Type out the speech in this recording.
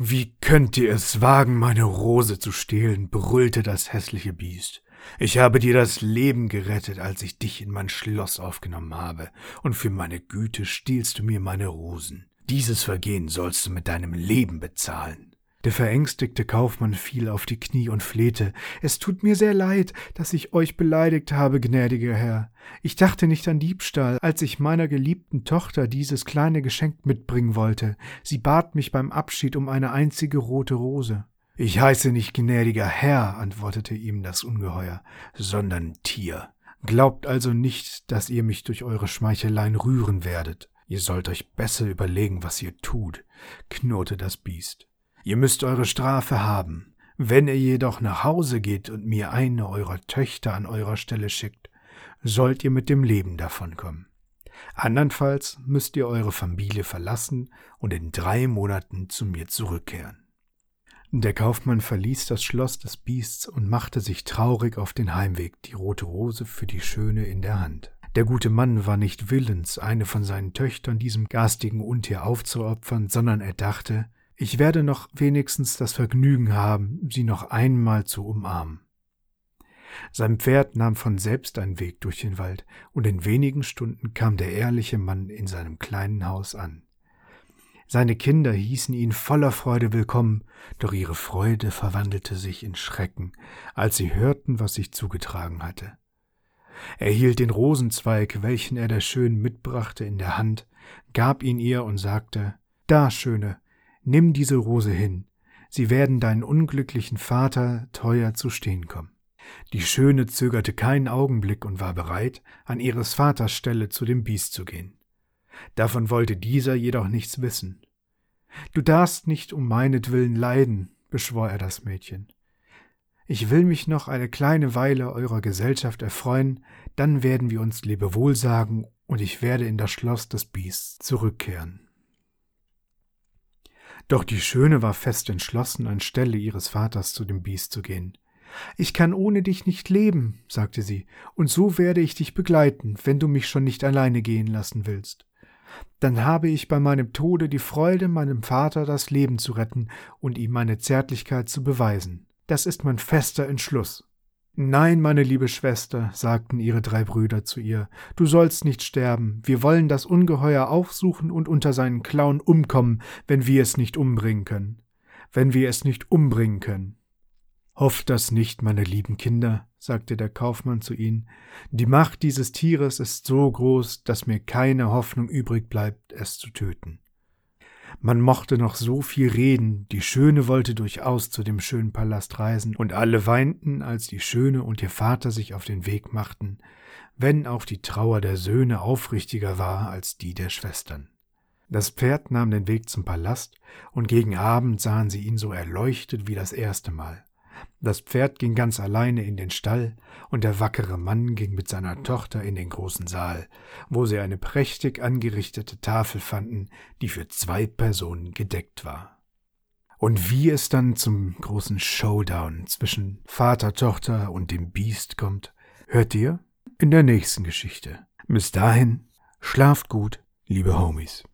Wie könnt ihr es wagen, meine Rose zu stehlen? brüllte das hässliche Biest. Ich habe dir das Leben gerettet, als ich dich in mein Schloss aufgenommen habe, und für meine Güte stiehlst du mir meine Rosen. Dieses Vergehen sollst du mit deinem Leben bezahlen. Der verängstigte Kaufmann fiel auf die Knie und flehte. Es tut mir sehr leid, dass ich euch beleidigt habe, gnädiger Herr. Ich dachte nicht an Diebstahl, als ich meiner geliebten Tochter dieses kleine Geschenk mitbringen wollte. Sie bat mich beim Abschied um eine einzige rote Rose. Ich heiße nicht gnädiger Herr, antwortete ihm das Ungeheuer, sondern Tier. Glaubt also nicht, dass ihr mich durch eure Schmeicheleien rühren werdet. Ihr sollt euch besser überlegen, was ihr tut, knurrte das Biest. Ihr müsst eure Strafe haben. Wenn ihr jedoch nach Hause geht und mir eine eurer Töchter an eurer Stelle schickt, sollt ihr mit dem Leben davonkommen. Andernfalls müsst ihr eure Familie verlassen und in drei Monaten zu mir zurückkehren. Der Kaufmann verließ das Schloss des Biests und machte sich traurig auf den Heimweg, die rote Rose für die Schöne in der Hand. Der gute Mann war nicht willens, eine von seinen Töchtern diesem garstigen Untier aufzuopfern, sondern er dachte, ich werde noch wenigstens das Vergnügen haben, sie noch einmal zu umarmen. Sein Pferd nahm von selbst einen Weg durch den Wald, und in wenigen Stunden kam der ehrliche Mann in seinem kleinen Haus an. Seine Kinder hießen ihn voller Freude willkommen, doch ihre Freude verwandelte sich in Schrecken, als sie hörten, was sich zugetragen hatte. Er hielt den Rosenzweig, welchen er der Schönen mitbrachte, in der Hand, gab ihn ihr und sagte Da, Schöne, nimm diese Rose hin, sie werden deinen unglücklichen Vater teuer zu stehen kommen. Die Schöne zögerte keinen Augenblick und war bereit, an ihres Vaters Stelle zu dem Biest zu gehen. Davon wollte dieser jedoch nichts wissen. Du darfst nicht um meinetwillen leiden, beschwor er das Mädchen. Ich will mich noch eine kleine Weile eurer Gesellschaft erfreuen, dann werden wir uns Lebewohl sagen, und ich werde in das Schloss des Biests zurückkehren. Doch die Schöne war fest entschlossen, anstelle ihres Vaters zu dem Biest zu gehen. Ich kann ohne dich nicht leben, sagte sie, und so werde ich dich begleiten, wenn du mich schon nicht alleine gehen lassen willst dann habe ich bei meinem Tode die Freude, meinem Vater das Leben zu retten und ihm meine Zärtlichkeit zu beweisen. Das ist mein fester Entschluss. Nein, meine liebe Schwester, sagten ihre drei Brüder zu ihr, du sollst nicht sterben, wir wollen das Ungeheuer aufsuchen und unter seinen Klauen umkommen, wenn wir es nicht umbringen können. Wenn wir es nicht umbringen können. Hofft das nicht, meine lieben Kinder, sagte der Kaufmann zu ihnen, die Macht dieses Tieres ist so groß, dass mir keine Hoffnung übrig bleibt, es zu töten. Man mochte noch so viel reden, die Schöne wollte durchaus zu dem schönen Palast reisen, und alle weinten, als die Schöne und ihr Vater sich auf den Weg machten, wenn auch die Trauer der Söhne aufrichtiger war als die der Schwestern. Das Pferd nahm den Weg zum Palast, und gegen Abend sahen sie ihn so erleuchtet wie das erste Mal. Das Pferd ging ganz alleine in den Stall, und der wackere Mann ging mit seiner Tochter in den großen Saal, wo sie eine prächtig angerichtete Tafel fanden, die für zwei Personen gedeckt war. Und wie es dann zum großen Showdown zwischen Vater, Tochter und dem Biest kommt, hört ihr in der nächsten Geschichte. Bis dahin, schlaft gut, liebe Homies.